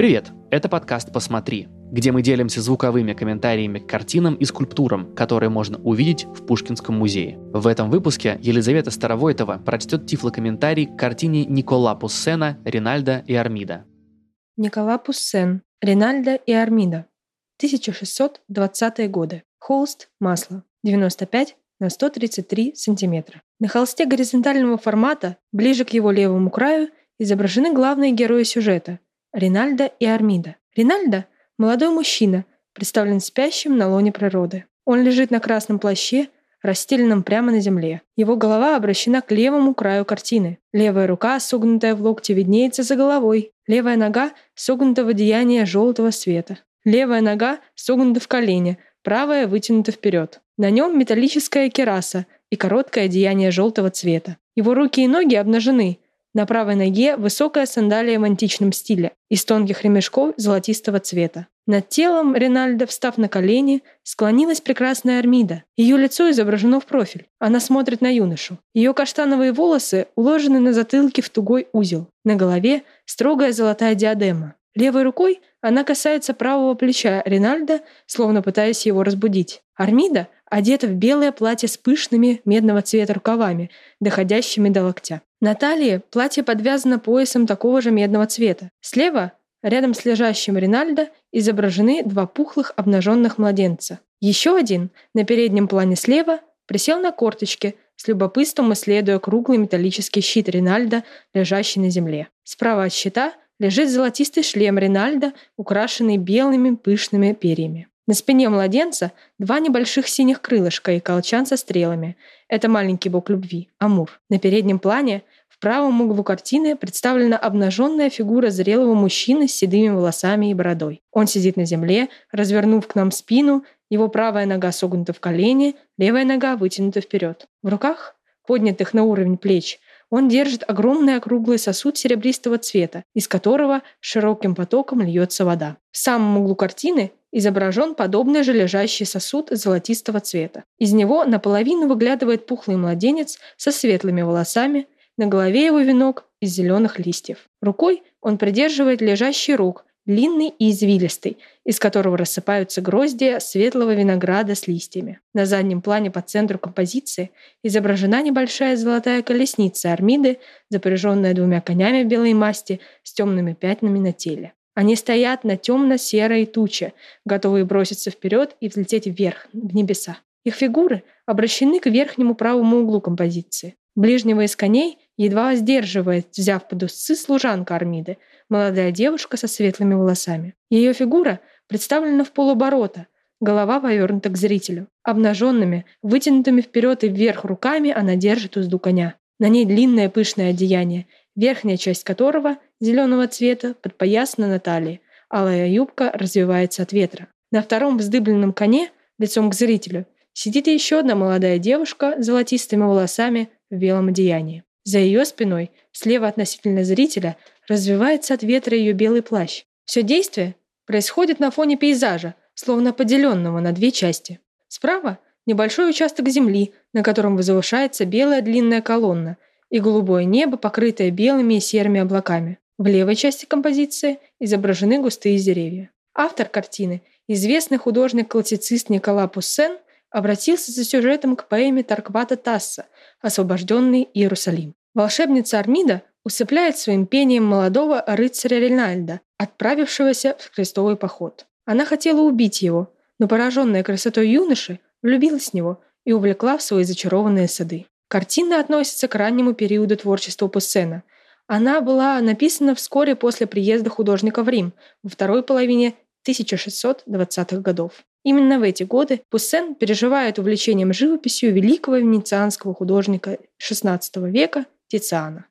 Привет! Это подкаст «Посмотри», где мы делимся звуковыми комментариями к картинам и скульптурам, которые можно увидеть в Пушкинском музее. В этом выпуске Елизавета Старовойтова прочтет тифлокомментарий к картине Никола Пуссена «Ринальда и Армида». Никола Пуссен, Ринальда и Армида. 1620-е годы. Холст, масло. 95 на 133 сантиметра. На холсте горизонтального формата, ближе к его левому краю, изображены главные герои сюжета – Ринальдо и Армида. Ринальдо – молодой мужчина, представлен спящим на лоне природы. Он лежит на красном плаще, расстеленном прямо на земле. Его голова обращена к левому краю картины. Левая рука, согнутая в локте, виднеется за головой. Левая нога согнута в одеяние желтого цвета. Левая нога согнута в колени, правая вытянута вперед. На нем металлическая кераса и короткое одеяние желтого цвета. Его руки и ноги обнажены – на правой ноге высокая сандалия в античном стиле из тонких ремешков золотистого цвета. Над телом Ринальда, встав на колени, склонилась прекрасная Армида. Ее лицо изображено в профиль. Она смотрит на юношу. Ее каштановые волосы уложены на затылке в тугой узел. На голове строгая золотая диадема. Левой рукой она касается правого плеча Ринальда, словно пытаясь его разбудить. Армида одета в белое платье с пышными медного цвета рукавами, доходящими до локтя. На талии платье подвязано поясом такого же медного цвета. Слева, рядом с лежащим Ринальдо, изображены два пухлых обнаженных младенца. Еще один, на переднем плане слева, присел на корточки, с любопытством исследуя круглый металлический щит Ринальда, лежащий на земле. Справа от щита лежит золотистый шлем Ринальда, украшенный белыми пышными перьями. На спине младенца два небольших синих крылышка и колчан со стрелами. Это маленький бог любви, Амур. На переднем плане в правом углу картины представлена обнаженная фигура зрелого мужчины с седыми волосами и бородой. Он сидит на земле, развернув к нам спину, его правая нога согнута в колени, левая нога вытянута вперед. В руках, поднятых на уровень плеч, он держит огромный округлый сосуд серебристого цвета, из которого широким потоком льется вода. В самом углу картины изображен подобный же лежащий сосуд золотистого цвета. Из него наполовину выглядывает пухлый младенец со светлыми волосами, на голове его венок из зеленых листьев. Рукой он придерживает лежащий рог, длинный и извилистый, из которого рассыпаются гроздья светлого винограда с листьями. На заднем плане по центру композиции изображена небольшая золотая колесница Армиды, запряженная двумя конями белой масти с темными пятнами на теле. Они стоят на темно-серой туче, готовые броситься вперед и взлететь вверх, в небеса. Их фигуры обращены к верхнему правому углу композиции. Ближнего из коней едва сдерживает, взяв под усы служанка Армиды, молодая девушка со светлыми волосами. Ее фигура представлена в полоборота, голова повернута к зрителю. Обнаженными, вытянутыми вперед и вверх руками она держит узду коня. На ней длинное пышное одеяние, верхняя часть которого зеленого цвета подпоясана на талии, алая юбка развивается от ветра. На втором вздыбленном коне, лицом к зрителю, сидит еще одна молодая девушка с золотистыми волосами в белом одеянии. За ее спиной, слева относительно зрителя, развивается от ветра ее белый плащ. Все действие происходит на фоне пейзажа, словно поделенного на две части. Справа – небольшой участок земли, на котором возвышается белая длинная колонна, и голубое небо, покрытое белыми и серыми облаками. В левой части композиции изображены густые деревья. Автор картины, известный художник-классицист Никола Пуссен – обратился за сюжетом к поэме Тарквата Тасса «Освобожденный Иерусалим». Волшебница Армида усыпляет своим пением молодого рыцаря Ринальда, отправившегося в крестовый поход. Она хотела убить его, но пораженная красотой юноши влюбилась в него и увлекла в свои зачарованные сады. Картина относится к раннему периоду творчества Пуссена. Она была написана вскоре после приезда художника в Рим во второй половине 1620-х годов. Именно в эти годы Пуссен переживает увлечением живописью великого венецианского художника XVI века Тициана.